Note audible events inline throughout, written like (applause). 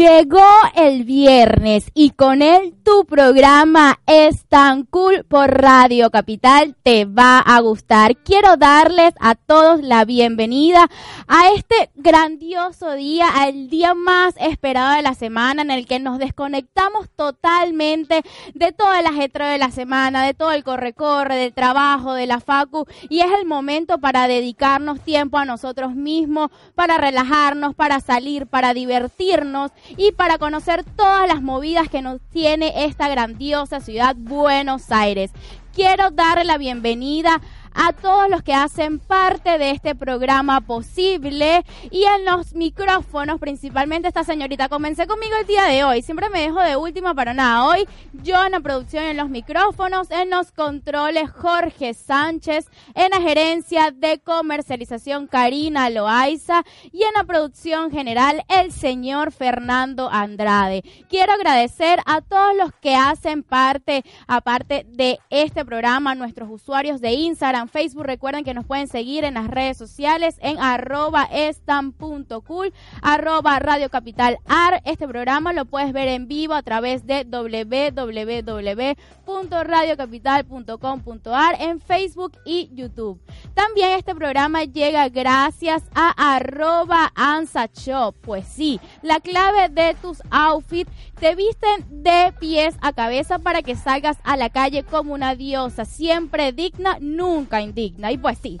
Llegó el viernes y con él tu programa es tan cool por Radio Capital. Te va a gustar. Quiero darles a todos la bienvenida a este grandioso día, al día más esperado de la semana en el que nos desconectamos totalmente de toda la ajetro de la semana, de todo el corre-corre, del trabajo, de la facu. Y es el momento para dedicarnos tiempo a nosotros mismos, para relajarnos, para salir, para divertirnos y para conocer todas las movidas que nos tiene esta grandiosa ciudad Buenos Aires. Quiero darle la bienvenida a todos los que hacen parte de este programa posible y en los micrófonos, principalmente esta señorita. Comencé conmigo el día de hoy, siempre me dejo de última para nada. Hoy yo en la producción en los micrófonos, en los controles Jorge Sánchez, en la gerencia de comercialización Karina Loaiza y en la producción general el señor Fernando Andrade. Quiero agradecer a todos los que hacen parte, aparte de este programa, nuestros usuarios de Instagram, Facebook. Recuerden que nos pueden seguir en las redes sociales en arroba estan.cool, arroba Radio Capital AR. Este programa lo puedes ver en vivo a través de www.radiocapital.com.ar en Facebook y YouTube. También este programa llega gracias a arroba Ansa Shop. Pues sí, la clave de tus outfits te visten de pies a cabeza para que salgas a la calle como una diosa, siempre digna, nunca indigna. Y pues sí,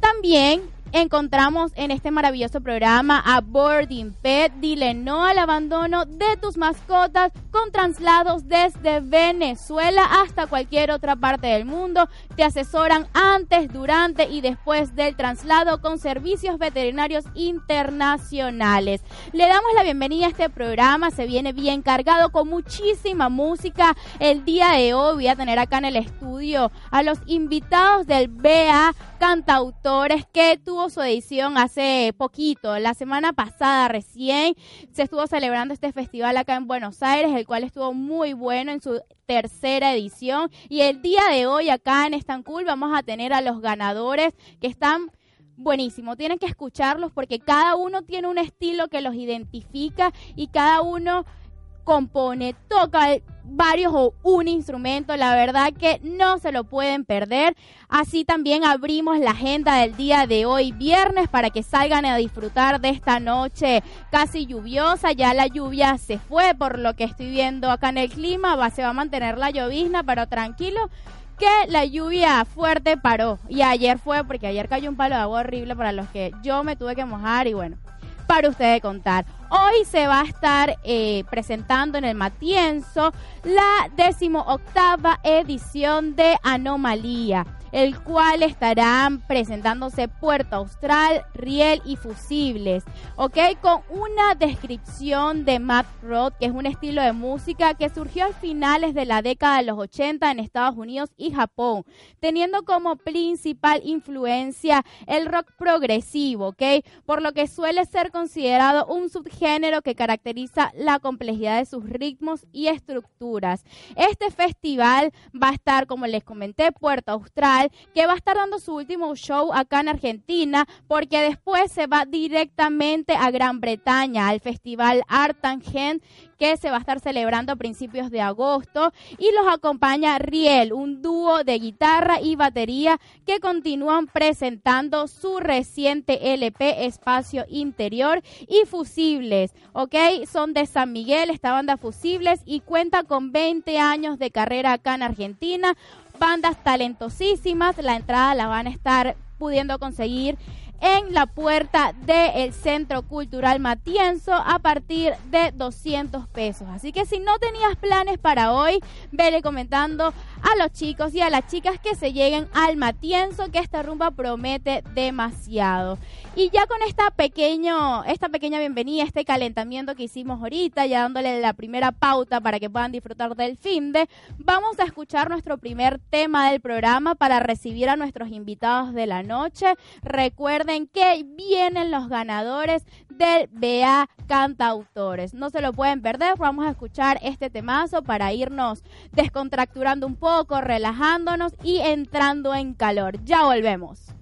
también encontramos en este maravilloso programa a Boarding Pet. Dile no al abandono de tus mascotas con traslados desde Venezuela hasta cualquier otra parte del mundo. Te asesoran antes, durante y después del traslado con servicios veterinarios internacionales. Le damos la bienvenida a este programa. Se viene bien cargado con muchísima música. El día de hoy voy a tener acá en el estudio a los invitados del BA cantautores que tuvo su edición hace poquito, la semana pasada recién se estuvo celebrando este festival acá en Buenos Aires, el cual estuvo muy bueno en su tercera edición y el día de hoy acá en Estancul vamos a tener a los ganadores que están buenísimo. Tienen que escucharlos porque cada uno tiene un estilo que los identifica y cada uno compone, toca varios o un instrumento, la verdad que no se lo pueden perder. Así también abrimos la agenda del día de hoy, viernes, para que salgan a disfrutar de esta noche casi lluviosa. Ya la lluvia se fue, por lo que estoy viendo acá en el clima, se va a mantener la llovizna, pero tranquilo que la lluvia fuerte paró. Y ayer fue, porque ayer cayó un palo de agua horrible para los que yo me tuve que mojar y bueno para ustedes contar. Hoy se va a estar eh, presentando en el Matienzo la decimoctava edición de Anomalía el cual estarán presentándose Puerto Austral, Riel y Fusibles, ¿ok? Con una descripción de Matt Rock, que es un estilo de música que surgió a finales de la década de los 80 en Estados Unidos y Japón, teniendo como principal influencia el rock progresivo, ¿ok? Por lo que suele ser considerado un subgénero que caracteriza la complejidad de sus ritmos y estructuras. Este festival va a estar, como les comenté, Puerto Austral, que va a estar dando su último show acá en Argentina, porque después se va directamente a Gran Bretaña, al Festival Art Tangent, que se va a estar celebrando a principios de agosto. Y los acompaña Riel, un dúo de guitarra y batería que continúan presentando su reciente LP Espacio Interior y Fusibles, ¿ok? Son de San Miguel, esta banda Fusibles, y cuenta con 20 años de carrera acá en Argentina bandas talentosísimas. La entrada la van a estar pudiendo conseguir en la puerta del Centro Cultural Matienzo a partir de 200 pesos. Así que si no tenías planes para hoy, vele comentando a los chicos y a las chicas que se lleguen al Matienzo, que esta rumba promete demasiado. Y ya con esta, pequeño, esta pequeña bienvenida, este calentamiento que hicimos ahorita, ya dándole la primera pauta para que puedan disfrutar del fin de, vamos a escuchar nuestro primer tema del programa para recibir a nuestros invitados de la noche. Recuerden que vienen los ganadores del BA Cantautores. No se lo pueden perder, vamos a escuchar este temazo para irnos descontracturando un poco, relajándonos y entrando en calor. Ya volvemos.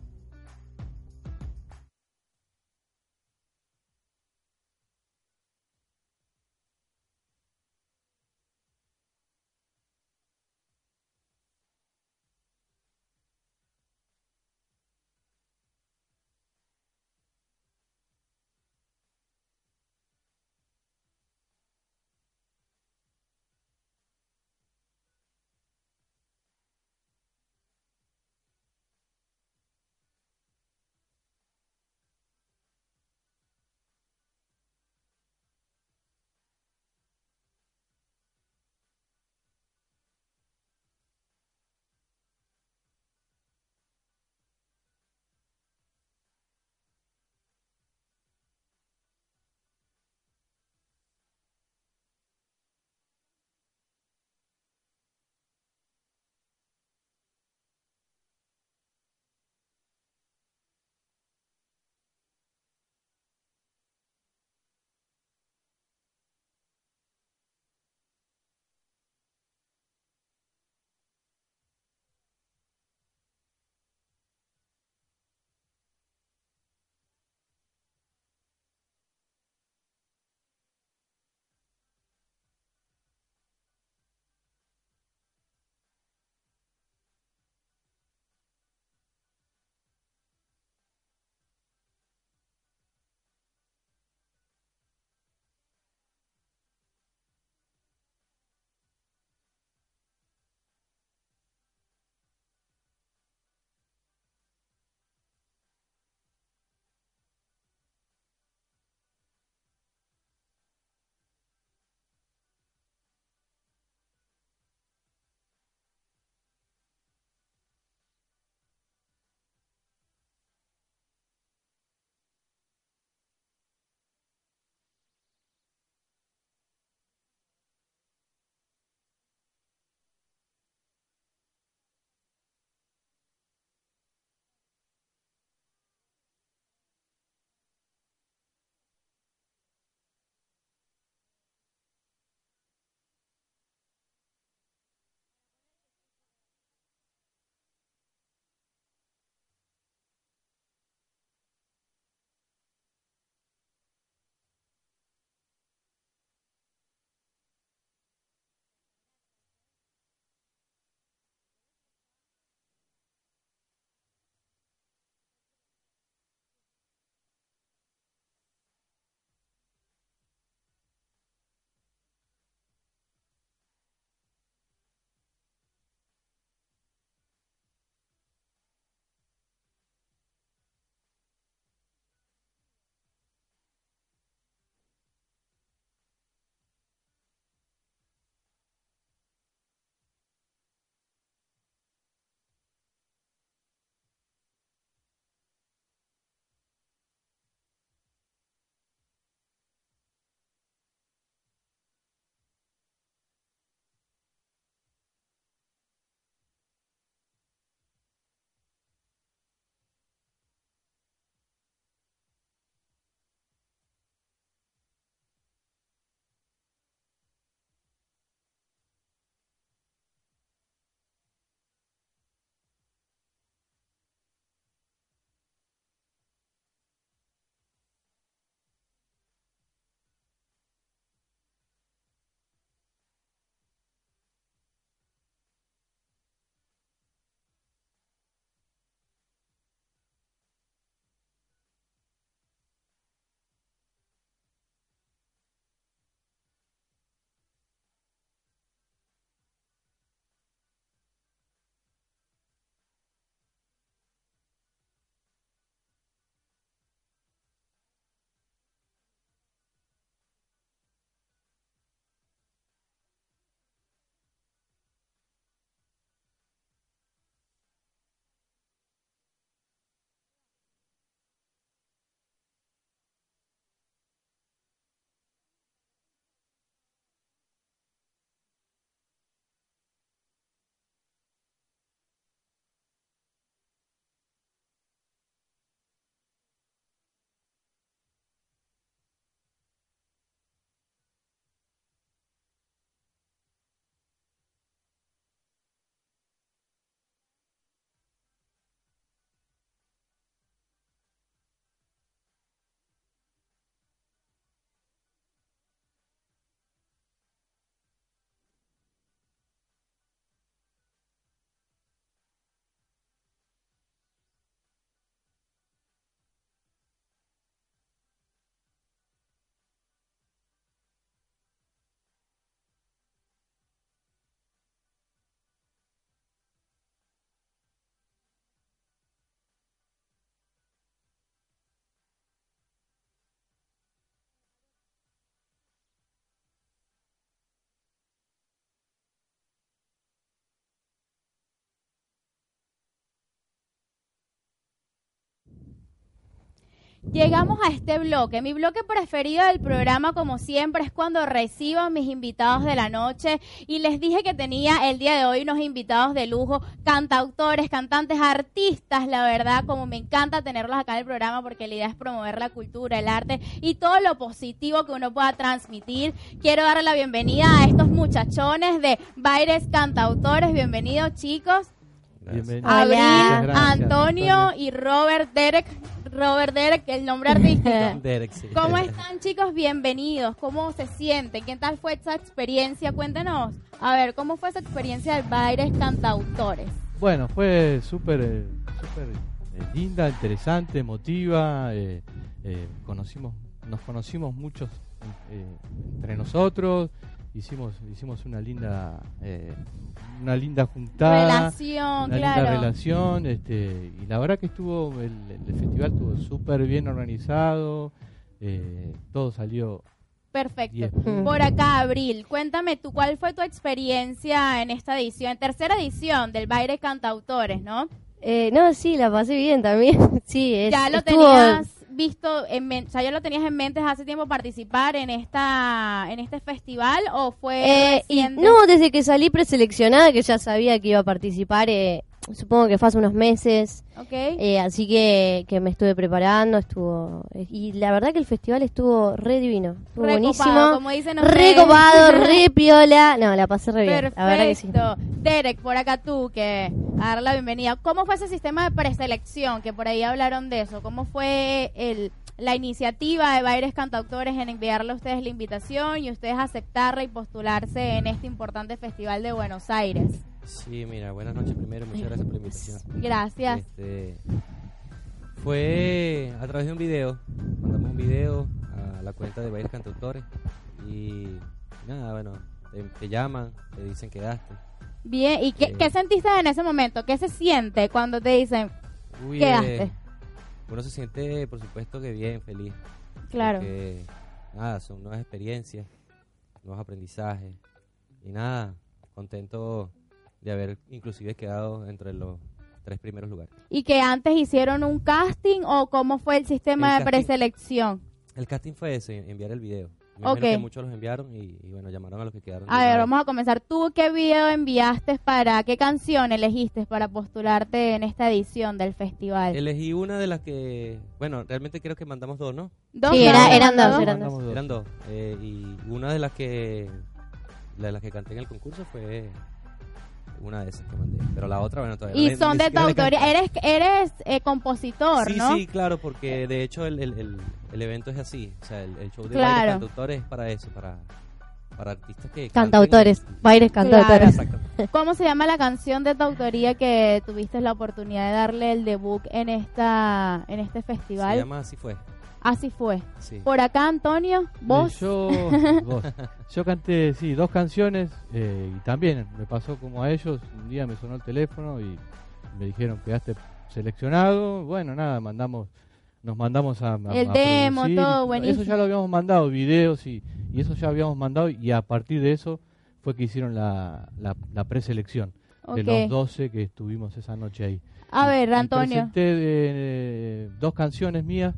Llegamos a este bloque. Mi bloque preferido del programa, como siempre, es cuando recibo a mis invitados de la noche. Y les dije que tenía el día de hoy unos invitados de lujo, cantautores, cantantes, artistas, la verdad, como me encanta tenerlos acá en el programa porque la idea es promover la cultura, el arte y todo lo positivo que uno pueda transmitir. Quiero darle la bienvenida a estos muchachones de Baires Cantautores. Bienvenidos, chicos. Bienvenido. Abril, Antonio Antonio. y Robert Derek. Robert Derek, el nombre artístico. (laughs) Derek, sí. ¿Cómo están chicos? Bienvenidos. ¿Cómo se sienten? ¿Qué tal fue esa experiencia? Cuéntenos. A ver, ¿cómo fue esa experiencia de Baires Cantautores? Bueno, fue súper eh, súper, eh, linda, interesante, emotiva. eh, eh, conocimos, nos conocimos muchos eh, entre nosotros. Hicimos, hicimos una linda, eh, una linda juntada. Relación, una claro. linda relación, este, y la verdad que estuvo, el, el festival estuvo súper bien organizado, eh, todo salió Perfecto. Por acá, Abril, cuéntame tú, ¿cuál fue tu experiencia en esta edición, tercera edición del Baires Cantautores, no? Eh, no, sí, la pasé bien también. (laughs) sí, es, ya lo estuvo- tenías visto, en o sea, ya lo tenías en mente hace tiempo participar en esta en este festival o fue Eh, y no, desde que salí preseleccionada, que ya sabía que iba a participar, eh, supongo que fue hace unos meses, Ok. eh, así que, que me estuve preparando, estuvo... eh, y la verdad que el festival estuvo re divino, estuvo Re buenísimo, copado, como dicen re copado, (laughs) re piola, no, la pasé re bien, la verdad que sí. Perfecto. Derek, por acá tú, que a dar la bienvenida. ¿Cómo fue ese sistema de preselección? Que por ahí hablaron de eso. ¿Cómo fue el, la iniciativa de Baires Cantautores en enviarle a ustedes la invitación y ustedes aceptarla y postularse en este importante festival de Buenos Aires? Sí, mira, buenas noches primero, muchas gracias por la invitación. Gracias. Este, fue a través de un video, mandamos un video a la cuenta de Bailes Cantautores y nada, bueno, te, te llaman, te dicen que daste. Bien, ¿y qué, Eh. qué sentiste en ese momento? ¿Qué se siente cuando te dicen, Uy, Quedaste. eh, uno se siente, por supuesto, que bien, feliz. claro, Porque, nada, son nuevas experiencias, nuevos aprendizajes y nada, contento de haber inclusive quedado entre los tres primeros lugares. y que antes hicieron un casting o cómo fue el sistema El de casting. preselección? El casting fue ese, enviar el video. Me Ok. imagino que muchos los enviaron y, y bueno, llamaron a los que quedaron. A ver, vamos a comenzar. ¿Tú qué video enviaste para, qué canción elegiste para postularte en esta edición del festival? Elegí una de las que, bueno, realmente creo que mandamos dos, ¿no? ¿Dos Sí, era- eran ¿no? dos, eran dos. Mandamos dos. Eran dos. eh, y una de las que, la de las que canté en el concurso fue una de esas que mandé. Pero la otra, bueno, todavía no Y le- son de tu autoría. Eres, eres eh, compositor, Sí, ¿no? sí, claro, porque de hecho el, el, el, el evento es así. O sea, el, el show de Claro. bailes cantautores es para eso, para, para artistas que. canten Cantautores, y- bailes cantautores. Exactamente. (laughs) ¿Cómo se llama la canción de tu autoría que tuviste la oportunidad de darle el debut en esta en este Se festival? llama Así fue. Así fue. Sí. Por acá, Antonio, vos. Eh, Yo, (laughs) vos. Yo canté, sí, dos canciones eh, y también me pasó como a ellos. Un día me sonó el teléfono y me dijeron quedaste seleccionado. Bueno, nada, mandamos, nos mandamos a, a- El a demo, producir. todo, Eso buenísimo. ya lo habíamos mandado, videos y, y eso ya habíamos mandado y a partir de eso fue que hicieron la, la, la preselección de los 12 que estuvimos esa noche ahí. A ver, Antonio. presenté dos canciones mías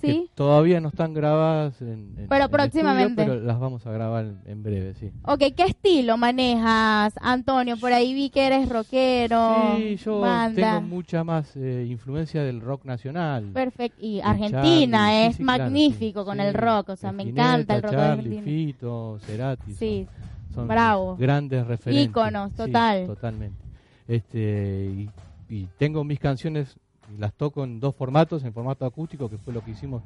¿Sí? todavía no están grabadas en, en- en Pero el próximamente. estudio, pero las vamos a grabar en, en breve, sí. Ok, ¿qué estilo manejas, Antonio? Por ahí vi que eres rockero, Sí, yo banda. tengo mucha más eh, influencia del rock nacional. Perfecto. Y Argentina Charlie, es sí, claro, magnífico sí. con Sí, el rock, o sea, me encanta el rock Charlie. Fito, Cerati. son- Sí, son bravo. Grandes referentes. Íconos, total. totalmente. Este, y, y tengo mis canciones, y las toco en dos formatos, en formato acústico, que fue lo que hicimos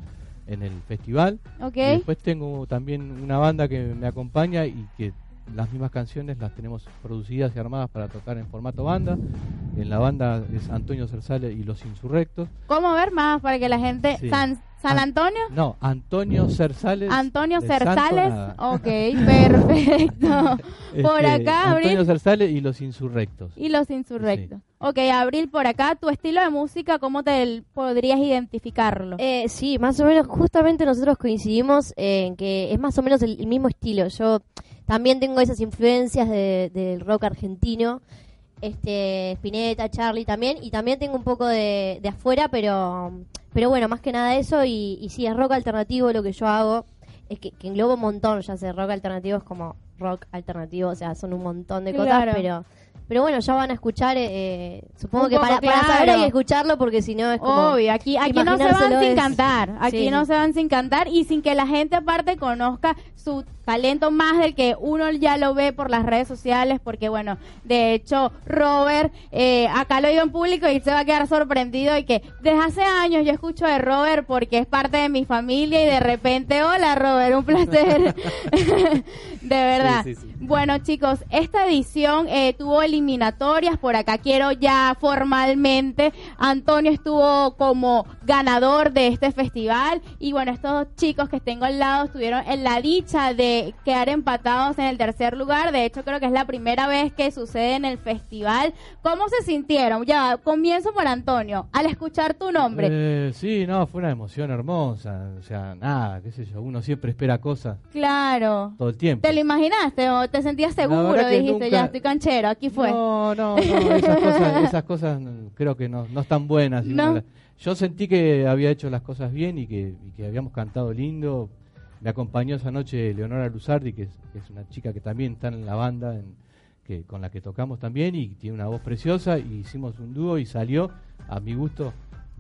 en el festival. ok. Y después tengo también una banda que me acompaña y que las mismas canciones las tenemos producidas y armadas para tocar en formato banda. En la banda es Antonio Cersale y Los Insurrectos. ¿Cómo ver más para que la gente... Sí. San, San An- Antonio? No, Antonio Cersales. Antonio Cersales. Ok, (laughs) perfecto. (laughs) Por Este, acá, Abril. Antonio Cersales y Los Insurrectos. Y los insurrectos. Ok, Abril, por acá, tu estilo de música, ¿cómo te podrías identificarlo? Eh, sí, más o menos, justamente nosotros coincidimos en que es más o menos el, el mismo estilo. Yo también tengo esas influencias de- del rock argentino este Spinetta, Charlie también, y también tengo un poco de, de afuera, pero pero bueno, más que nada eso, y, y sí, es rock alternativo lo que yo hago, es que, que engloba un montón, ya sé, rock alternativo es como rock alternativo, o sea, son un montón de Claro. cosas, pero pero bueno, ya van a escuchar, eh, supongo Un que para, para saber hay que escucharlo, porque si no es como... Obvio, aquí, aquí no se van sin es- cantar, aquí Sí, no se van sin cantar y sin que la gente aparte conozca su talento más del que uno ya lo ve por las redes sociales, porque bueno, de hecho Robert, eh, acá lo digo en público y se va a quedar sorprendido y que desde hace años yo escucho de Robert porque es parte de mi familia y de repente, hola Robert, un placer, (laughs) (laughs) de verdad. Sí, sí, sí. Bueno chicos, esta edición eh, tuvo eliminatorias, por acá quiero ya formalmente, Antonio estuvo como ganador de este festival y bueno, estos dos chicos que tengo al lado estuvieron en la dicha de quedar empatados en el tercer lugar, de hecho creo que es la primera vez que sucede en el festival. ¿Cómo se sintieron? Ya, comienzo por Antonio, al escuchar tu nombre. Eh, sí, no, fue una emoción hermosa. O sea, nada, qué sé yo, uno siempre espera cosas Claro. todo el tiempo. ¿Te lo imaginaste o te sentías seguro? Dijiste, nunca- ya estoy canchero, aquí fue. No, no, no, esas cosas, (laughs) esas cosas creo que no, no están buenas. No. Yo sentí que había hecho las cosas bien y que, y que habíamos cantado lindo. Me acompañó esa noche Leonora Luzardi, que es, que es una chica que también está en la banda en- que, con la que tocamos también y tiene una voz preciosa. Y hicimos un dúo y salió, a mi gusto,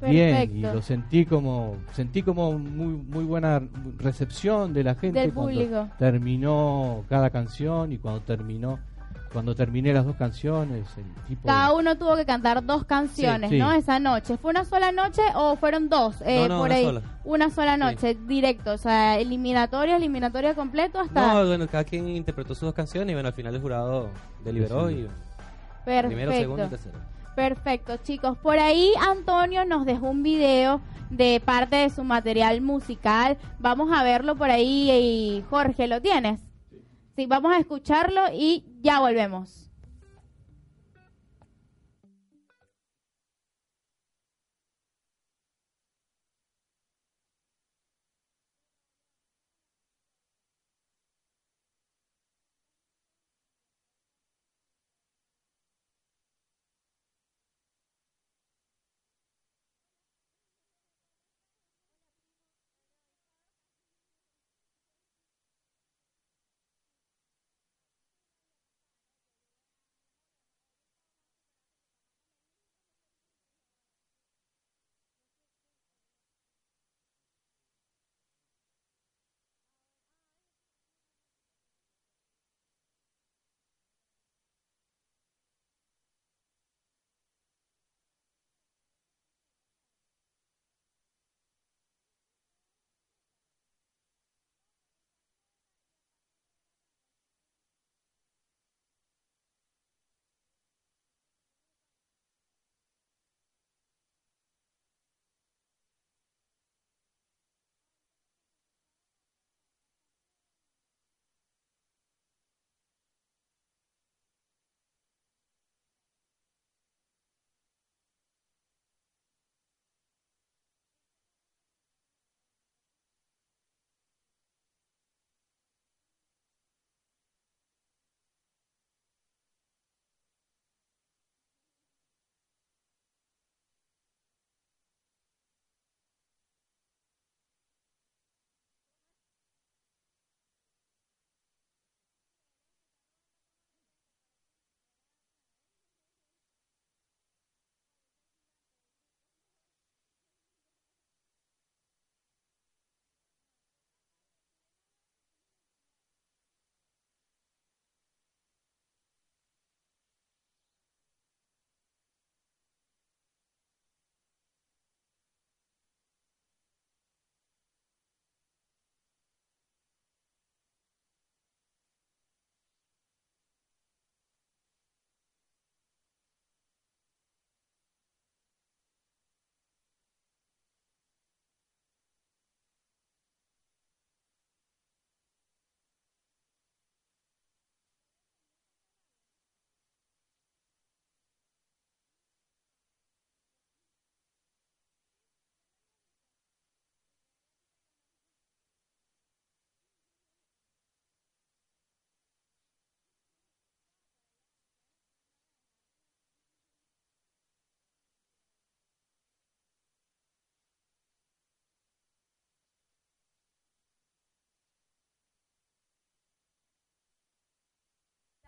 bien. Y Perfecto. lo sentí como sentí como muy, muy buena recepción de la gente Del cuando público. terminó cada canción y cuando terminó cuando terminé las dos canciones, el tipo Cada uno tuvo que cantar dos canciones, Sí, sí. ¿no? Esa noche. ¿Fue una sola noche o fueron dos? eh, No, no, por una ahí. sola. Una sola noche, directo. O sea, eliminatoria, eliminatoria completo hasta. No, bueno, cada quien interpretó sus dos canciones y bueno, al final el jurado deliberó y primero, segundo y Perfecto. tercero. Perfecto, chicos. Por ahí Antonio nos dejó un video de parte de su material musical. Vamos a verlo por ahí. Y Jorge, ¿lo tienes? Sí, vamos a escucharlo y ya volvemos.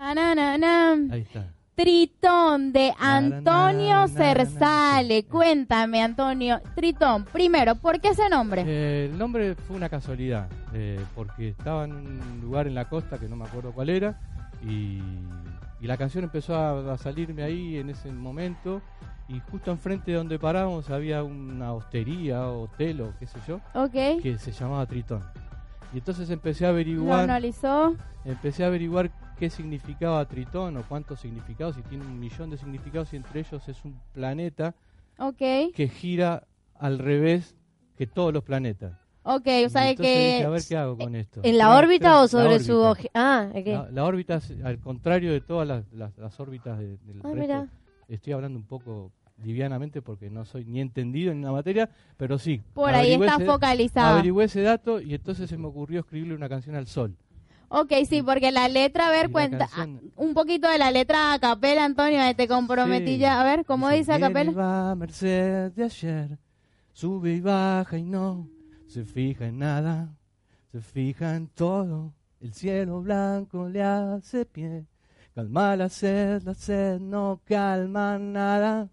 Ahí está. Tritón de Antonio Cersale. Cuéntame, Antonio. Tritón, primero, ¿por qué ese nombre? Eh, el nombre fue una casualidad, eh, porque estaba en un lugar en la costa que no me acuerdo cuál era, y, y la canción empezó a, a salirme ahí en ese momento, y justo enfrente de donde parábamos había una hostería, hotel o qué sé yo, Ok. que se llamaba Tritón. Y entonces empecé a Lo averiguar, analizó. empecé a averiguar qué significaba Tritón o cuántos significados, y tiene un millón de significados, y entre ellos es un planeta que gira al revés que todos los planetas. Ok, o sea que... dije, a ver qué hago con esto. ¿En la órbita o sobre su oje- Ah, ok. La, la órbita es al contrario de todas las, las- las órbitas de- del Ah, resto. mira. Estoy hablando un poco livianamente porque no soy ni entendido en la materia, pero sí. Por ahí está ese- focalizado. Averigüé ese dato y entonces se me ocurrió escribirle una canción al sol. Ok, sí, porque la letra, a ver, cuenta canción- un poquito de la letra a capela, Antonio, eh, te comprometí Sí. ya. A ver, ¿cómo dice a viene y capela? va merced de ayer, sube y baja y no se fija en nada, se fija en todo. El cielo blanco le hace pie, calma la sed, la sed no calma nada,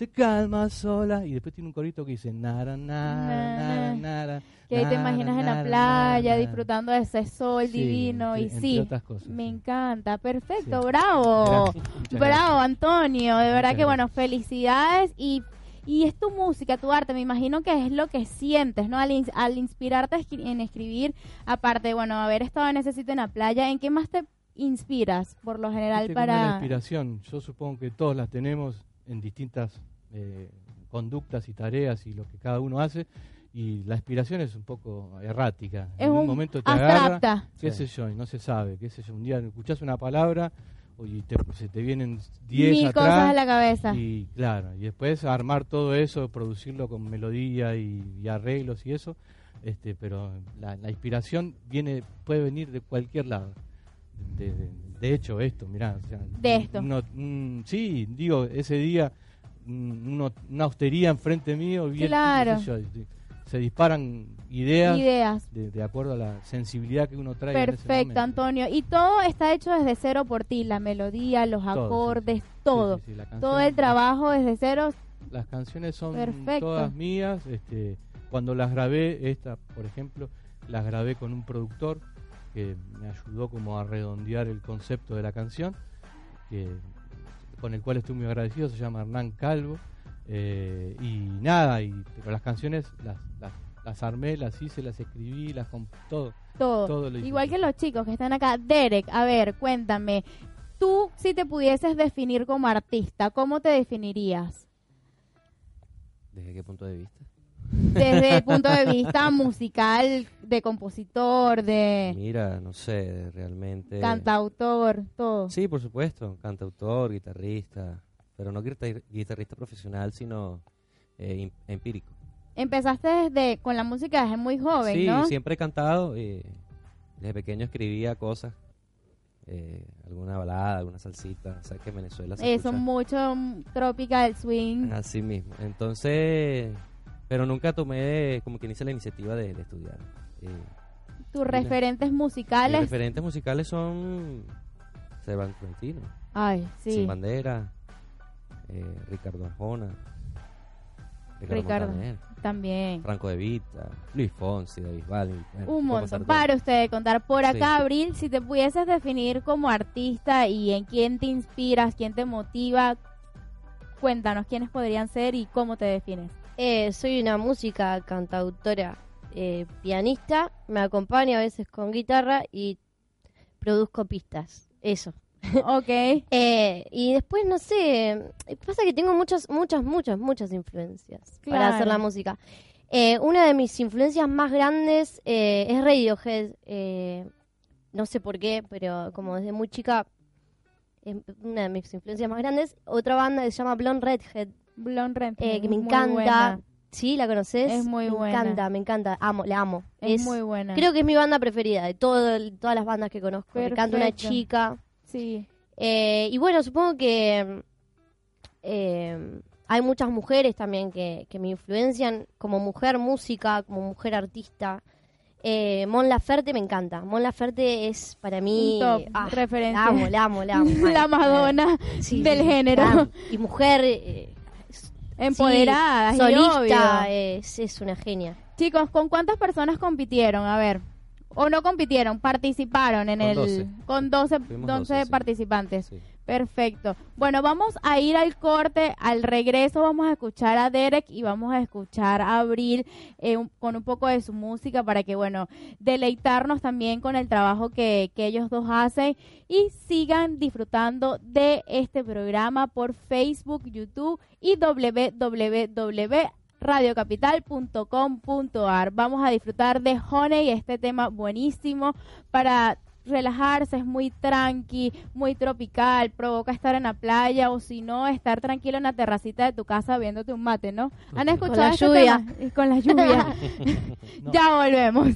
se calma sola. Y después tiene un corito que dice nada, nada, nada, Na, nada. Que ahí te imaginas en la playa disfrutando de ese sol divino. y sí, me encanta, perfecto, bravo, bravo. Antonio, de verdad que bueno, felicidades. Y y es tu música, tu arte, me imagino que es lo que sientes, ¿no? Al, ins- al inspirarte en escribir, aparte, bueno, haber estado en ese sitio en la playa, ¿en qué más te inspiras por lo general es la para inspiración, yo supongo que todos las tenemos en distintas eh, conductas y tareas y lo que cada uno hace. Y la inspiración es un poco errática. es en un, un momento te agarra, abstracta? qué Sí. sé yo, y no se sabe, qué sé yo. Un día escuchás una palabra y te, se te vienen 10 Mil atrás. cosas a la cabeza. Y claro, y después armar todo eso, producirlo con melodía y, y arreglos y eso, este, pero la, la inspiración viene, puede venir de cualquier lado. De, de- de hecho, esto, mirá, o sea, De esto. uno- mm, sí, digo, ese día uno- una hostería enfrente mío, bien, Claro. sé y- se disparan ideas, Ideas. De, de acuerdo a la sensibilidad que uno trae. en ese Perfecto. Antonio. Y todo está hecho desde cero por ti, la melodía, los Todo, acordes, sí. todo. Sí, sí, Todo el trabajo desde cero. Las canciones son Perfecto. todas mías. Este, cuando las grabé, esta, por ejemplo, las grabé con un productor que me ayudó como a redondear el concepto de la canción, que, con el cual estoy muy agradecido. Se llama Hernán Calvo. eh, y nada, y, pero las canciones las, las, las armé, las hice, las escribí, las comp- todo. Todo. Todo lo hice Igual que los chicos que están acá. Derek, a ver, cuéntame. Tú, si te pudieses definir como artista, ¿cómo te definirías? ¿Desde qué punto de vista? Desde el punto de vista musical, de compositor, de Mira, no sé, realmente... cantautor, todo. Sí, por supuesto, cantautor, guitarrista, pero no guitar- guitarrista profesional, sino eh, em- empírico. Empezaste desde con la música desde muy joven, sí, ¿no? siempre he cantado, eh, desde pequeño escribía cosas, eh, alguna balada, alguna salsita, sabes que en Venezuela se Eso, escucha mucho mm, tropical swing. así mismo. Entonces, pero nunca tomé, como quien dice, la iniciativa de, de estudiar. Eh, Tus referentes mis musicales. referentes musicales son Cervantino, Ay, sí. Sin Bandera, eh, Ricardo Arjona, Ricardo, Ricardo. Montaner, También. Franco De Vita, Luis Fonsi, David bueno, Un montón. Para usted contar. Por Sí. acá, Abril, si te pudieses definir como artista y en quién te inspiras, quién te motiva, cuéntanos quiénes podrían ser y cómo te defines. Eh, soy una música cantautora, eh, pianista, me acompaño a veces con guitarra y produzco pistas. Eso. (laughs) ok. Eh, y después, no sé, pasa que tengo muchas, muchas, muchas, muchas influencias para hacer la música. Eh, una de mis influencias más grandes eh, es Radiohead. eh, no sé por qué, pero como desde muy chica, es una de mis influencias más grandes. Otra banda que se llama Blonde Redhead, Blonde Red. eh, que me encanta. buena. ¿Sí? ¿La conoces? Es muy me buena. encanta, me encanta. Amo, la amo. Es, muy buena. Creo que es mi banda preferida de todo, todas las bandas que conozco. Me canta una Perfecto. chica. Sí. Eh, y bueno, supongo que eh, hay muchas mujeres también que, que me influencian como mujer música, como mujer artista. Eh, Mon Laferte me encanta. Mon Laferte es para mí. Top, ah, referencia. La amo, la amo, la amo. (laughs) La Madonna Sí, del sí, género. la. Y mujer. Eh, Empoderada, sí, y solista, obvio. es, es una genia. Chicos, ¿con cuántas personas compitieron? A ver. O no compitieron, participaron en Con el 12. con 12, Fuimos 12 12, sí. participantes. Sí. Perfecto. Bueno, vamos a ir al corte, al regreso vamos a escuchar a Derek y vamos a escuchar a Abril eh, con un poco de su música para que, bueno, deleitarnos también con el trabajo que, que ellos dos hacen y sigan disfrutando de este programa por Facebook, YouTube y www.radiocapital.com.ar. Vamos a disfrutar de Honey, este tema buenísimo para relajarse, es muy tranqui, muy tropical, provoca estar en la playa o si no, estar tranquilo en la terracita de tu casa viéndote un mate, ¿no? ¿Han Con escuchado la este lluvia. tema? Con la lluvia. No. (laughs) (laughs) Ya volvemos.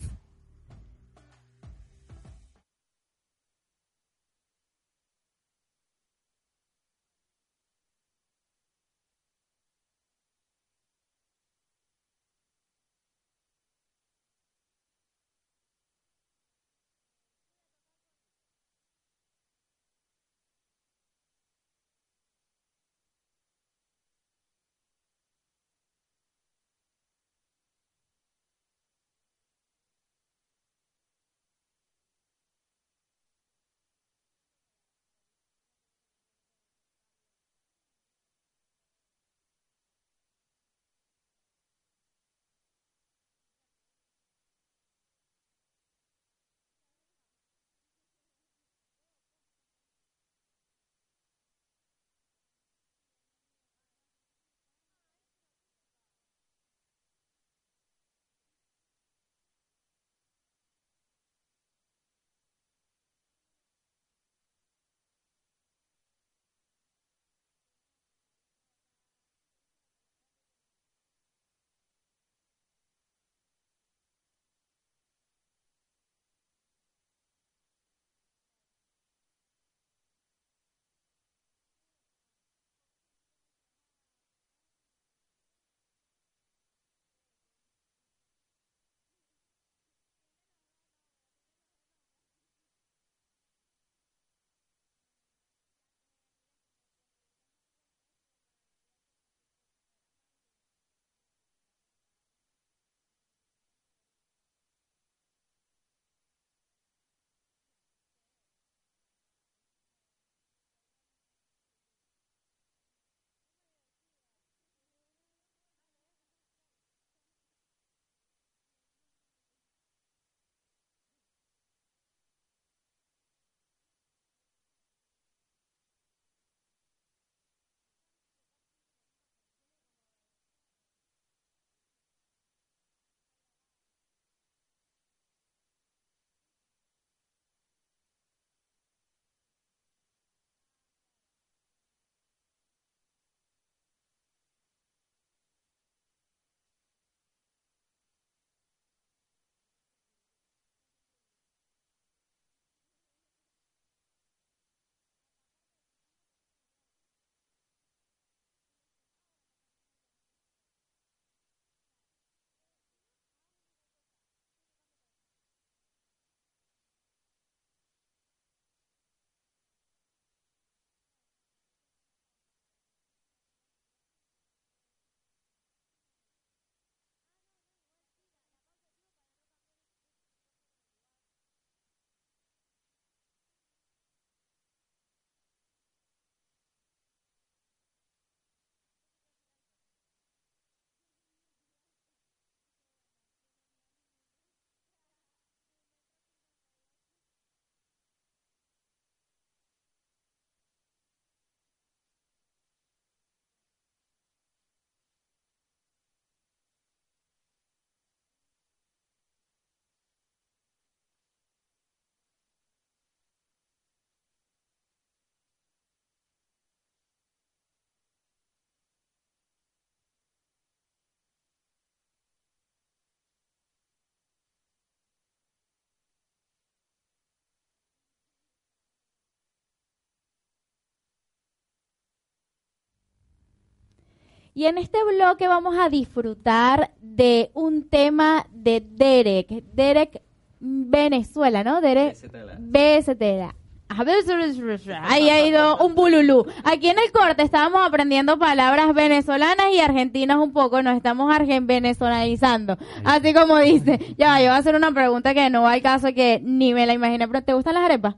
Y en este bloque vamos a disfrutar de un tema de Derek. Derek Venezuela, ¿no? Derek BST. Ahí ha ido un bululú. Aquí en el corte estábamos aprendiendo palabras venezolanas y argentinas un poco, nos estamos argen venezolizando. Así como dice. Ya, yo voy a hacer una pregunta que no va al caso que ni me la imaginé, pero ¿te gustan las arepas?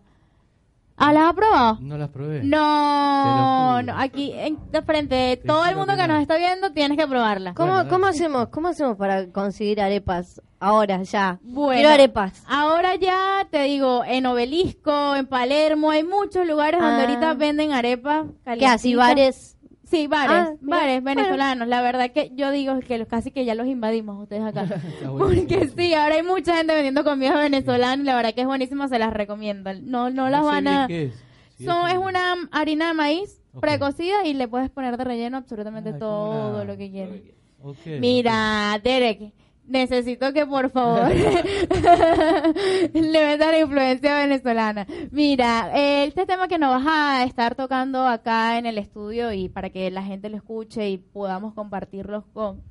¿Ah, las has probado? No las probé. No, aquí en, de frente todo el mundo que que no. nos está viendo tienes que probarla. ¿Cómo, Bueno, ¿cómo hacemos? ¿Cómo hacemos para conseguir arepas ahora ya? Bueno, Quiero arepas. Ahora ya te digo, en Obelisco, en Palermo, hay muchos lugares donde Ah. ahorita venden arepas ¿Qué así bares? Sí, bares, Ah, bares bueno. venezolanos. La verdad que yo digo que los, casi que ya los invadimos ustedes acá. (laughs) Porque sí, ahora hay mucha gente vendiendo comida venezolana y la verdad que es buenísima, se las recomiendo. No, no las van a... qué es. Son, es es un- una harina de maíz precocida y le puedes poner de relleno absolutamente como todo una- lo que quieras. Mira, Derek, necesito que por favor (laughs) le metas la influencia venezolana. Mira, este tema que nos vas a estar tocando acá en el estudio y para que la gente lo escuche y podamos compartirlos con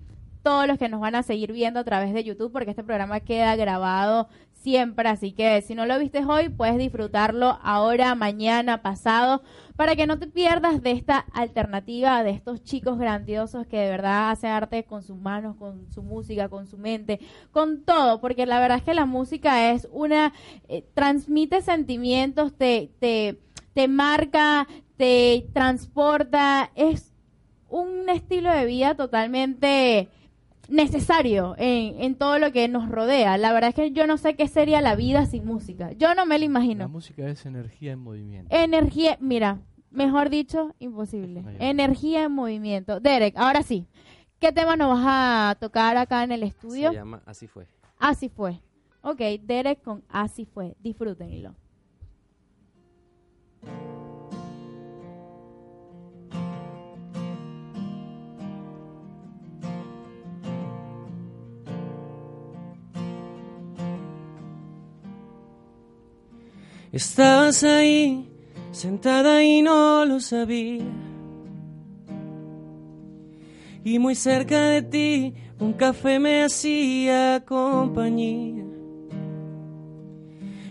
todos los que nos van a seguir viendo a través de YouTube, porque este programa queda grabado siempre, así que si no lo viste hoy, puedes disfrutarlo ahora, mañana, pasado, para que no te pierdas de esta alternativa de estos chicos grandiosos que de verdad hacen arte con sus manos, con su música, con su mente, con todo, porque la verdad es que la música es una, eh, transmite sentimientos, te, te, te marca, te transporta, es un estilo de vida totalmente necesario en, en todo lo que nos rodea. La verdad es que yo no sé qué sería la vida sin música. Yo no me lo La imagino. música es energía en movimiento. Energía, mira, mejor dicho, imposible. Energía en movimiento. Derek, ahora sí. ¿Qué tema nos vas a tocar acá en el estudio? Se llama Así fue. Así fue. Ok, Derek con Así fue. Disfrútenlo. Estabas ahí, sentada y no lo sabía. Y muy cerca de ti, un café me hacía compañía.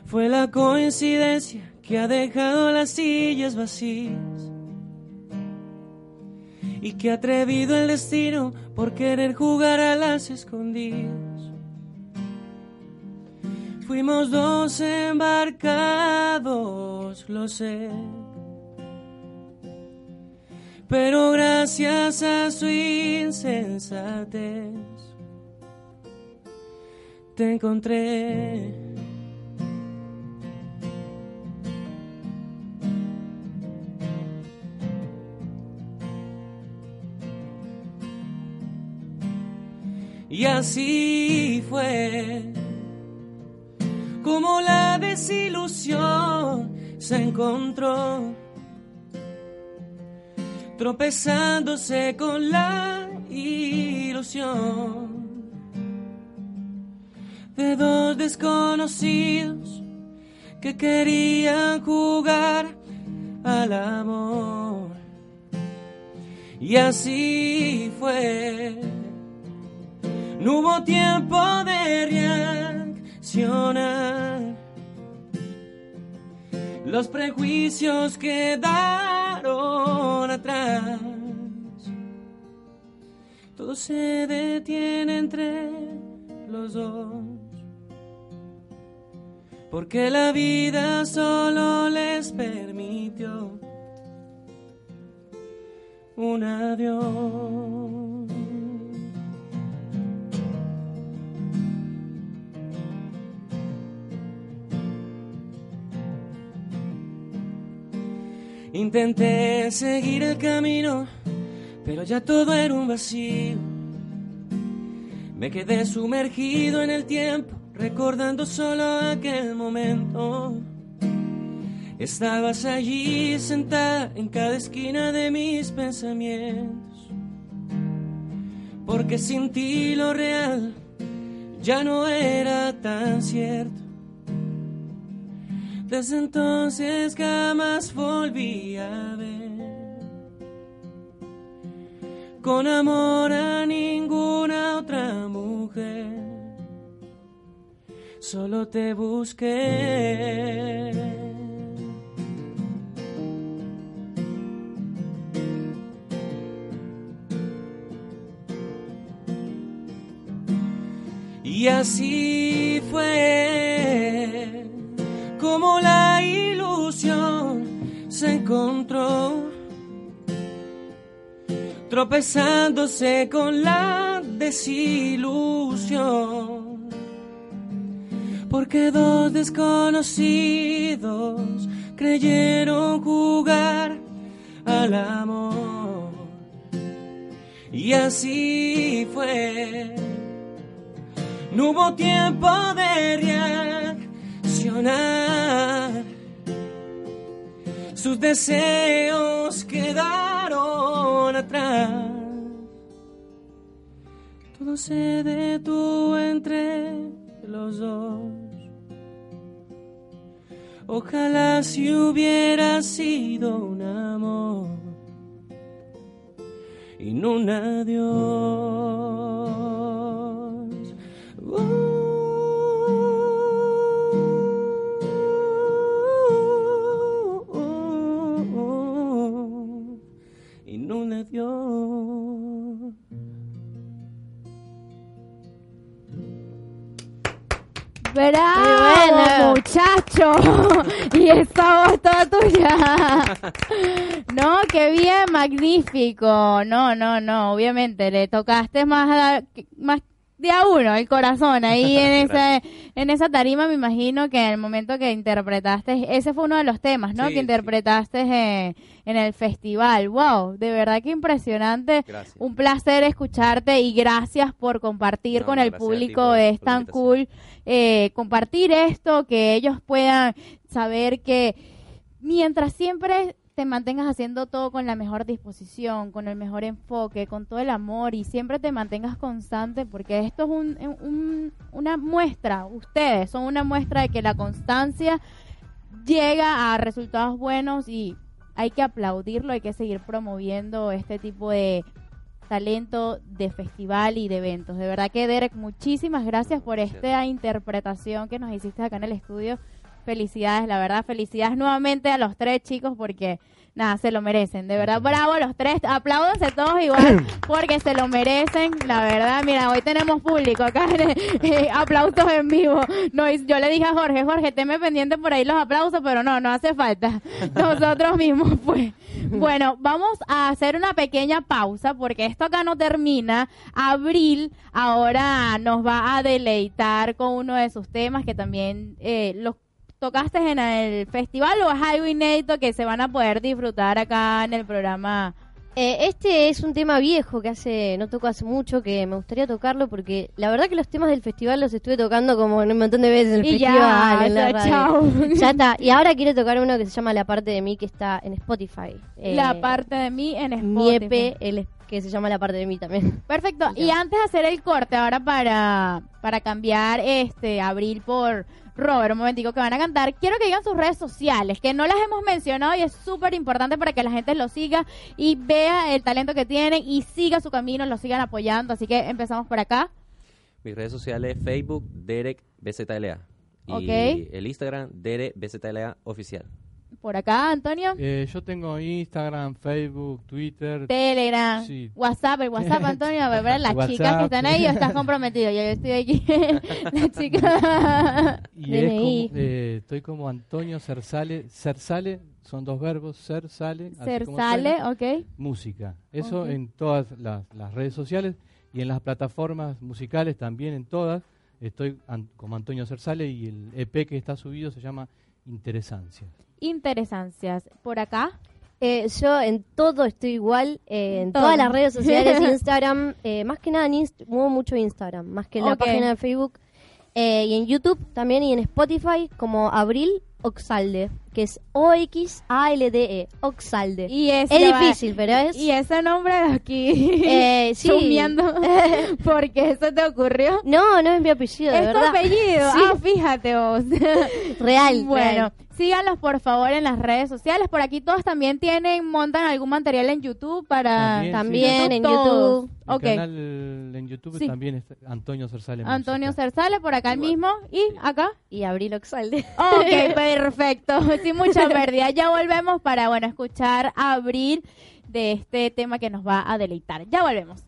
Fue la coincidencia que ha dejado las sillas vacías. Y que ha atrevido el destino por querer jugar a las escondidas. Fuimos dos embarcados, lo sé. Pero gracias a su insensatez, te encontré. Y así fue como la desilusión se encontró, tropezándose con la ilusión de dos desconocidos que querían jugar al amor. Y así fue. No hubo tiempo de Los prejuicios quedaron atrás. Todo se detiene entre los dos. Porque la vida solo les permitió un adiós. Intenté seguir el camino, pero ya todo era un vacío. Me quedé sumergido en el tiempo, recordando solo aquel momento. Estabas allí sentada en cada esquina de mis pensamientos. Porque sin ti lo real ya no era tan cierto. Desde entonces jamás volví a ver con amor a ninguna otra mujer. Solo te busqué. Y así fue como la ilusión se encontró, tropezándose con la desilusión. Porque dos desconocidos creyeron jugar al amor. Y así fue no hubo tiempo de Sus deseos quedaron atrás. Todo se detuvo entre los dos. Ojalá si hubiera sido un amor y no un adiós. ¡Bravo, muchacho! (laughs) y esa voz toda tuya. (laughs) no, qué bien, magnífico. No, no, no, obviamente le tocaste más, más de a uno el corazón ahí (laughs) en esa en esa tarima me imagino que en el momento que interpretaste ese fue uno de los temas no Sí, que interpretaste eh, en el festival. Wow de verdad que impresionante. Gracias. un placer escucharte y gracias por compartir No, con el público. es tan cool eh, compartir esto que ellos puedan saber que mientras siempre te mantengas haciendo todo con la mejor disposición, con el mejor enfoque, con todo el amor y siempre te mantengas constante porque esto es un, un- una muestra, ustedes son una muestra de que la constancia llega a resultados buenos y hay que aplaudirlo, hay que seguir promoviendo este tipo de talento de festival y de eventos. De verdad que Derek, muchísimas gracias por esta interpretación que nos hiciste acá en el estudio. Felicidades, la verdad, felicidades nuevamente a los tres chicos porque nada, se lo merecen. De verdad, bravo los tres. Apláudanse todos igual (coughs) porque se lo merecen. La verdad, mira, hoy tenemos público acá. (laughs) eh, aplausos en vivo. No, yo le dije a Jorge, Jorge, tenme pendiente por ahí los aplausos, pero no, no hace falta. (laughs) Nosotros mismos, pues. Bueno, vamos a hacer una pequeña pausa porque esto acá no termina. Abril ahora nos va a deleitar con uno de sus temas que también eh, los tocaste en el festival o es algo inédito que se van a poder disfrutar acá en el programa. Eh, este es un tema viejo que hace no toco hace mucho, que me gustaría tocarlo porque la verdad que los temas del festival los estuve tocando como un montón de veces en el Y ya, festival, en la ya, radio. chao. (laughs) Ya está. Y ahora quiero tocar uno que se llama La parte de mí que está en Spotify. Eh, la parte de mí en Spotify. Mi EP, el que se llama La parte de mí también. Perfecto. (laughs) Y antes de hacer el corte ahora para, para cambiar este Abril por Robert, un momentico que van a cantar, quiero que digan sus redes sociales, que no las hemos mencionado y es súper importante para que la gente lo siga y vea el talento que tienen y siga su camino, lo sigan apoyando. Así que empezamos por acá. Mis redes sociales, Facebook, Derek BZLA. Y el Instagram, Derek BZLA Oficial. Por acá, Antonio. Eh, yo tengo Instagram, Facebook, Twitter. Telegram, Sí. WhatsApp, el WhatsApp, (laughs) Antonio, a ver las WhatsApp. chicas que están ahí o estás comprometido. Yo estoy aquí, (laughs) (laughs) la chica. Y es DNI. como, eh, estoy como Antonio Cersale. Cersale son dos verbos, ser sale. así Ser como sale, suena, ok. Música. Eso en todas las, las redes sociales y en las plataformas musicales también en todas. Estoy an- como Antonio Cersale y el EP que está subido se llama Interesancia. Interesancias. Por acá. Eh, yo en todo estoy igual, eh, en Todo. todas las redes sociales, (laughs) Instagram, eh, más que nada en Inst muevo mucho Instagram, más que en la página de Facebook, eh, y en YouTube también y en Spotify como Abril Oxalde. que es O-X-A-L-D-E, E, Oxalde. Y es difícil, pero es... Y ese nombre de aquí. Eh, (laughs) sí. Sumiendo. (laughs) porque eso te ocurrió. No, no es mi apellido, de Es tu verdad. apellido. Sí. Ah, fíjate vos. Real, Bueno, real. Síganlos por favor en las redes sociales. Por aquí todos también tienen, montan algún material en YouTube para También, También en todos. YouTube. El canal en YouTube Sí. también es Antonio Cersale Antonio Música. Cersale por acá mismo y acá. Y Abril Oxalde. Ok, (laughs) perfecto. (laughs) Sin mucha (laughs) pérdida. Ya volvemos para, bueno, escuchar a Abril de este tema que nos va a deleitar. Ya volvemos.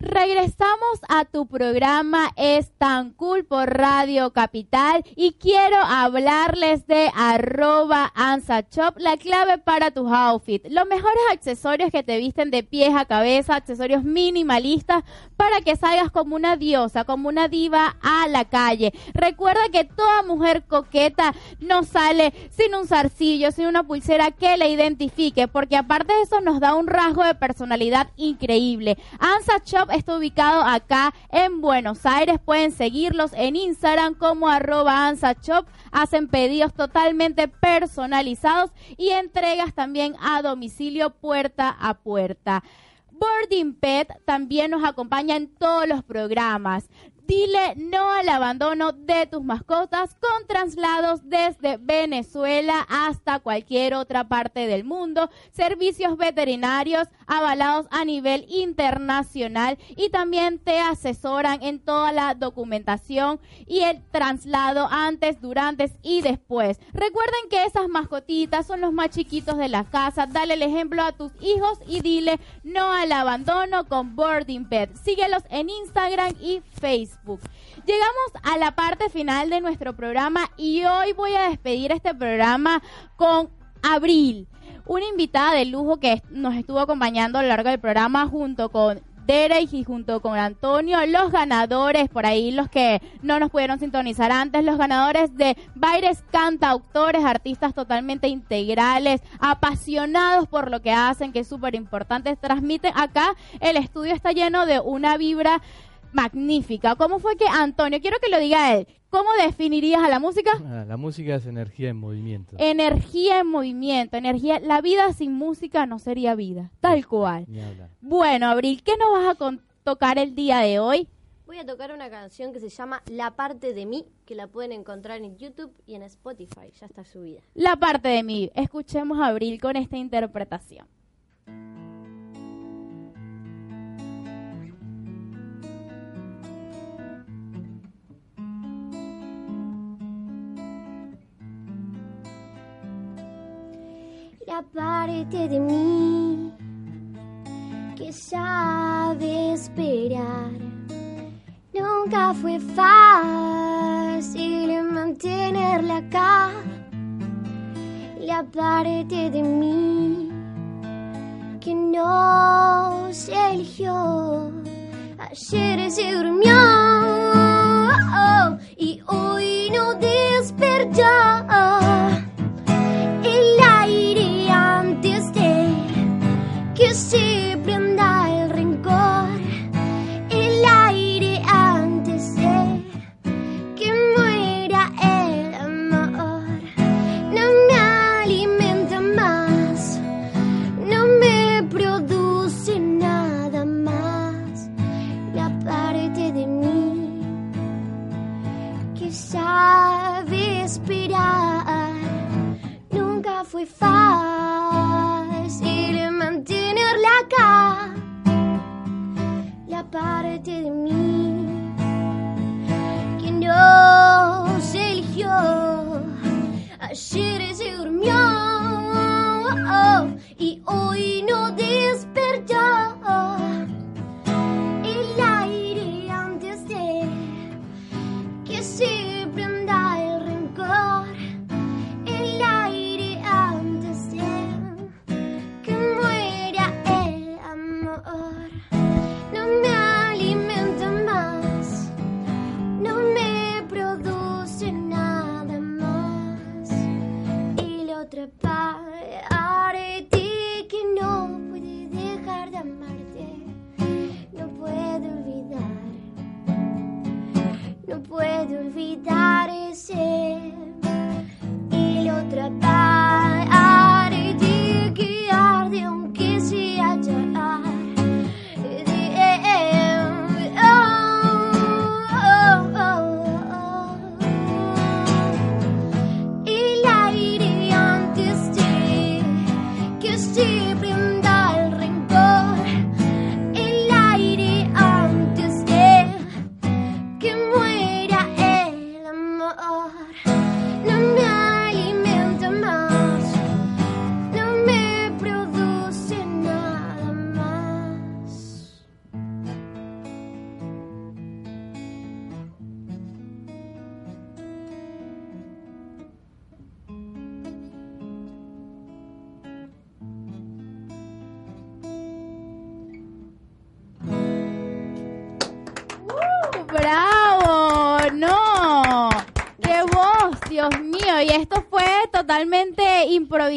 Regresamos a tu programa Es tan cool por Radio Capital y quiero hablarles de arroba ansachop, la clave para tus outfits. Los mejores accesorios que te visten de pies a cabeza, accesorios minimalistas para que salgas como una diosa, como una diva a la calle. Recuerda que toda mujer coqueta no sale sin un zarcillo, sin una pulsera que la identifique, porque aparte de eso nos da un rasgo de personalidad increíble. Está ubicado acá en Buenos Aires. Pueden seguirlos en Instagram como arroba. Hacen pedidos totalmente personalizados y entregas también a domicilio puerta a puerta. Boarding Pet también nos acompaña en todos los programas. Dile no al abandono de tus mascotas con traslados desde Venezuela hasta cualquier otra parte del mundo, servicios veterinarios avalados a nivel internacional y también te asesoran en toda la documentación y el traslado antes, durante y después. Recuerden que esas mascotitas son los más chiquitos de la casa. Dale el ejemplo a tus hijos y dile no al abandono con Boarding Pet. Síguelos en Instagram y Facebook. Llegamos a la parte final de nuestro programa y hoy voy a despedir este programa con Abril, una invitada de lujo que nos estuvo acompañando a lo largo del programa junto con Derek y junto con Antonio, los ganadores, por ahí los que no nos pudieron sintonizar antes, los ganadores de Baires Cantautores, artistas totalmente integrales, apasionados por lo que hacen, que es súper importante, transmiten acá, el estudio está lleno de una vibra magnífica. ¿Cómo fue que Antonio, quiero que lo diga él, ¿cómo definirías a la música? Ah, la música es energía en movimiento. Energía en movimiento, energía, la vida sin música no sería vida, tal cual. Bueno, Abril, ¿qué nos vas a tocar el día de hoy? Voy a tocar una canción que se llama La parte de mí, que la pueden encontrar en YouTube y en Spotify, ya está subida. La parte de mí. Escuchemos a Abril con esta interpretación. La parte de mí que sabe esperar. Nunca fue fácil mantenerla acá. La parte de mí que no se eligió. Ayer se durmió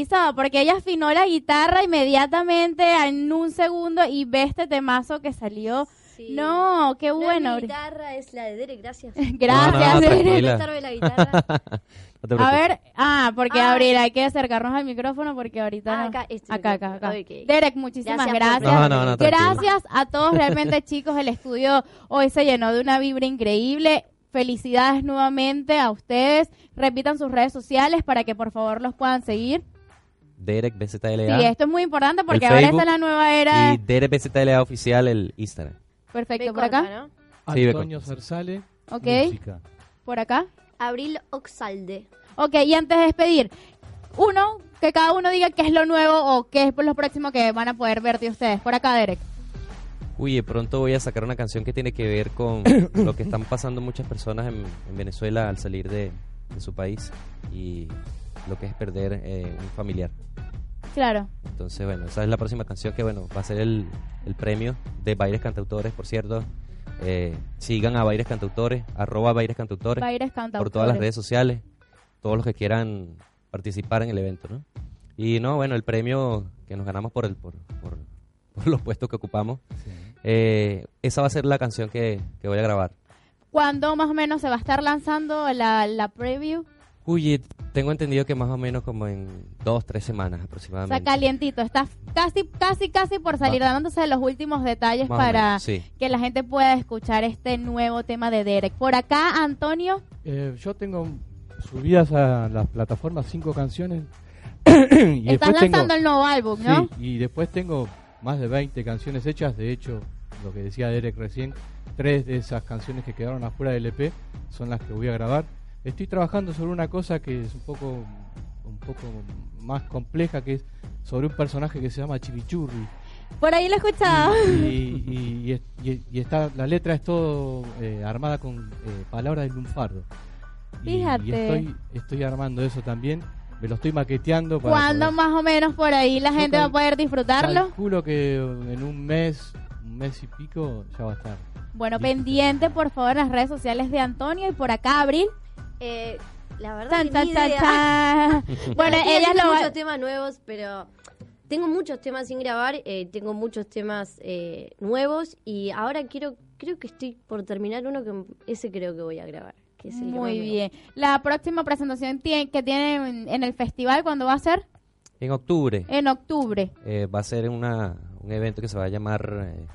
improvisado porque ella afinó la guitarra inmediatamente en un segundo y ve este temazo que salió. Sí. No, qué bueno. mi guitarra es la de Derek, gracias. (laughs) Gracias. No, no, Derek. la guitarra. (laughs) No A ver, ah, porque Ah. Abril, hay que acercarnos al micrófono porque ahorita Ah, no. acá, este acá, acá, acá. Derek, muchísimas Gracias por gracias. No, no, no, tranquila. gracias a todos, realmente (laughs) chicos, el estudio hoy se llenó de una vibra increíble. Felicidades nuevamente a ustedes. Repitan sus redes sociales para que por favor los puedan seguir. Derek BZLA. Sí, esto es muy importante porque ahora Facebook está la nueva era. Y Derek BZLA oficial, el Instagram. Perfecto, por acá. ¿no? Sí, Antonio Zarzale, Ok, música. por acá. Abril Oxalde. Ok, y antes de despedir, uno, que cada uno diga qué es lo nuevo o qué es lo próximo que van a poder ver de ustedes. Por acá, Derek. Uy, de pronto voy a sacar una canción que tiene que ver con (coughs) lo que están pasando muchas personas en, en Venezuela al salir de, de su país y lo que es perder eh, un familiar. Claro. Entonces, bueno, esa es la próxima canción que, bueno, va a ser el, el premio de Baires Cantautores, por cierto. Eh, sigan a Baires Cantautores, arroba Baires Cantautores, Baires por todas las cantautores. redes sociales, todos los que quieran participar en el evento, ¿no? Y no, bueno, el premio que nos ganamos por, el, por, por, (laughs) por los puestos que ocupamos, eh, esa va a ser la canción que, que voy a grabar. ¿Cuándo más o menos se va a estar lanzando la, la preview? Uy, eh, tengo entendido que más o menos como en dos, tres semanas O aproximadamente. sea, calientito. Está casi, casi, casi por salir, Va. dándose los últimos detalles Más o para menos, sí. que la gente pueda escuchar este nuevo tema de Derek. Por acá, Antonio. Eh, yo tengo subidas a las plataformas cinco canciones. (clears throat) y Estás después tengo- lanzando el nuevo álbum, ¿no? Sí, y después tengo más de 20 canciones hechas. De hecho, lo que decía Derek recién, tres de esas canciones que quedaron afuera del EP son las que voy a grabar. Estoy trabajando sobre una cosa que es un poco, un poco más compleja, que es sobre un personaje que se llama Chimichurri. Por ahí lo he escuchado. Y, y- (laughs) y es- y- y está, la letra es todo eh, armada con eh, palabras de lunfardo. Fíjate. Y, estoy, estoy armando eso también. Me lo estoy maqueteando. Para ¿Cuándo poder- más o menos por ahí la Yo gente va a poder disfrutarlo? Calculo que en un mes, un mes y pico ya va a estar. Bueno, pendiente por favor en las redes sociales de Antonio y por acá Abril. Eh, la verdad Tan, que tan, ni tan, idea. tan. (laughs) Bueno, ellas lo muchos temas nuevos, pero tengo muchos temas sin grabar, eh, tengo muchos temas eh, nuevos y ahora quiero, creo que estoy por terminar uno que ese creo que voy a grabar. Que es el Muy bien. La próxima presentación tie- que tienen en, en el festival, ¿cuándo va a ser? En octubre En octubre. eh, va a ser una, un evento que se va a llamar eh,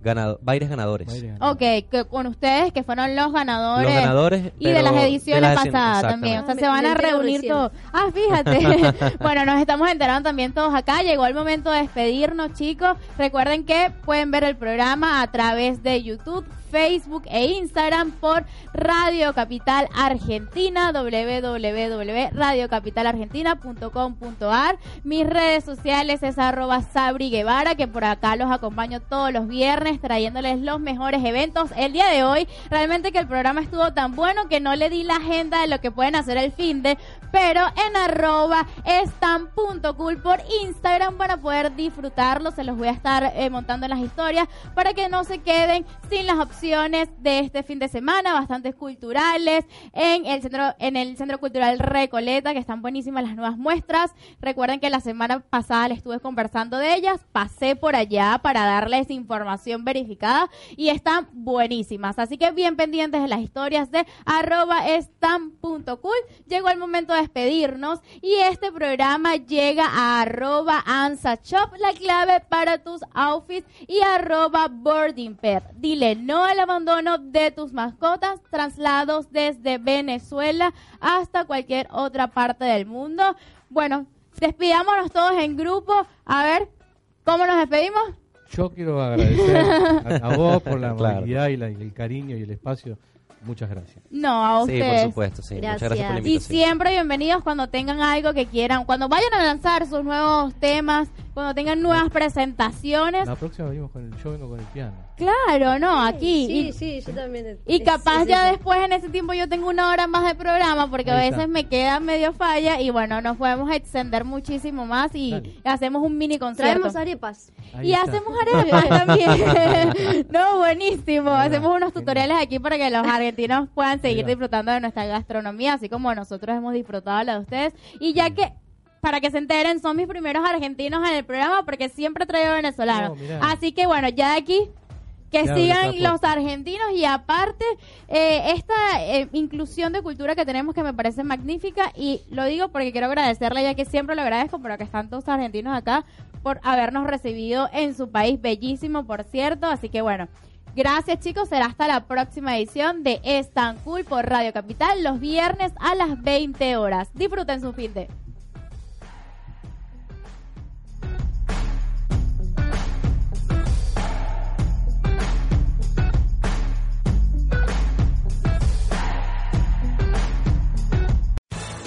ganado- Baires Ganadores. Baile Ok, que con ustedes que fueron los ganadores. Los ganadores Y de las ediciones las pasadas también. O sea, se van a reunir todos. Ah, fíjate. (laughs) bueno, nos estamos enterando también todos acá. Llegó el momento de despedirnos, chicos. Recuerden que pueden ver el programa a través de YouTube, Facebook e Instagram por Radio Capital Argentina, www.radiocapitalargentina.com.ar. Mis redes sociales es arroba Sabri Guevara, que por acá los acompaño todos los viernes trayéndoles los mejores eventos. El día de hoy, realmente que el programa estuvo tan bueno que no le di la agenda de lo que pueden hacer el fin de, pero en arroba estan.cool por Instagram para poder disfrutarlo. Se los voy a estar eh, montando en las historias para que no se queden sin las opciones de este fin de semana, bastantes culturales en el centro, en el Centro Cultural Recoleta, que están buenísimas las nuevas muestras. Recuerden que la semana pasada les estuve conversando de ellas, pasé por allá para darles información verificada y están buenísimas. Así que bien pendientes de las historias de arroba. Llegó el momento de despedirnos y este programa llega a arroba la clave para tus outfits y arroba boarding. Dile no al abandono de tus mascotas, traslados desde Venezuela hasta cualquier otra parte del mundo. Bueno, despidámonos todos en grupo. A ver, ¿cómo nos despedimos? Yo quiero agradecer a, (laughs) vos por la Claro. amabilidad y, la- y el cariño y el espacio. Muchas gracias. No, a Sí, ustedes. por supuesto, sí. Muchas gracias por la Gracias. Y invitación. siempre bienvenidos cuando tengan algo que quieran, cuando vayan a lanzar sus nuevos temas, cuando tengan nuevas presentaciones. La próxima venimos con el, yo vengo con el piano. Claro, no, aquí. Sí, y, sí, yo también. y capaz ya después en ese tiempo yo tengo una hora más de programa porque a veces está. me queda medio falla y bueno, nos podemos extender muchísimo más y Dale. hacemos un mini concierto. Traemos arepas. Ahí y está. hacemos arepas también. (laughs) no, buenísimo. Hacemos unos tutoriales aquí para que los argentinos puedan seguir disfrutando de nuestra gastronomía, así como nosotros hemos disfrutado la de ustedes. Y ya que, para que se enteren, son mis primeros argentinos en el programa porque siempre traigo venezolanos. Así que bueno, ya de aquí que Ya sigan los argentinos y aparte eh, esta eh, inclusión de cultura que tenemos que me parece magnífica y lo digo porque quiero agradecerle ya que siempre lo agradezco pero que están todos argentinos acá por habernos recibido en su país bellísimo por cierto. Así que bueno gracias chicos. Será hasta la próxima edición de Es tan cool por Radio Capital los viernes a las 20 horas. Disfruten su fin de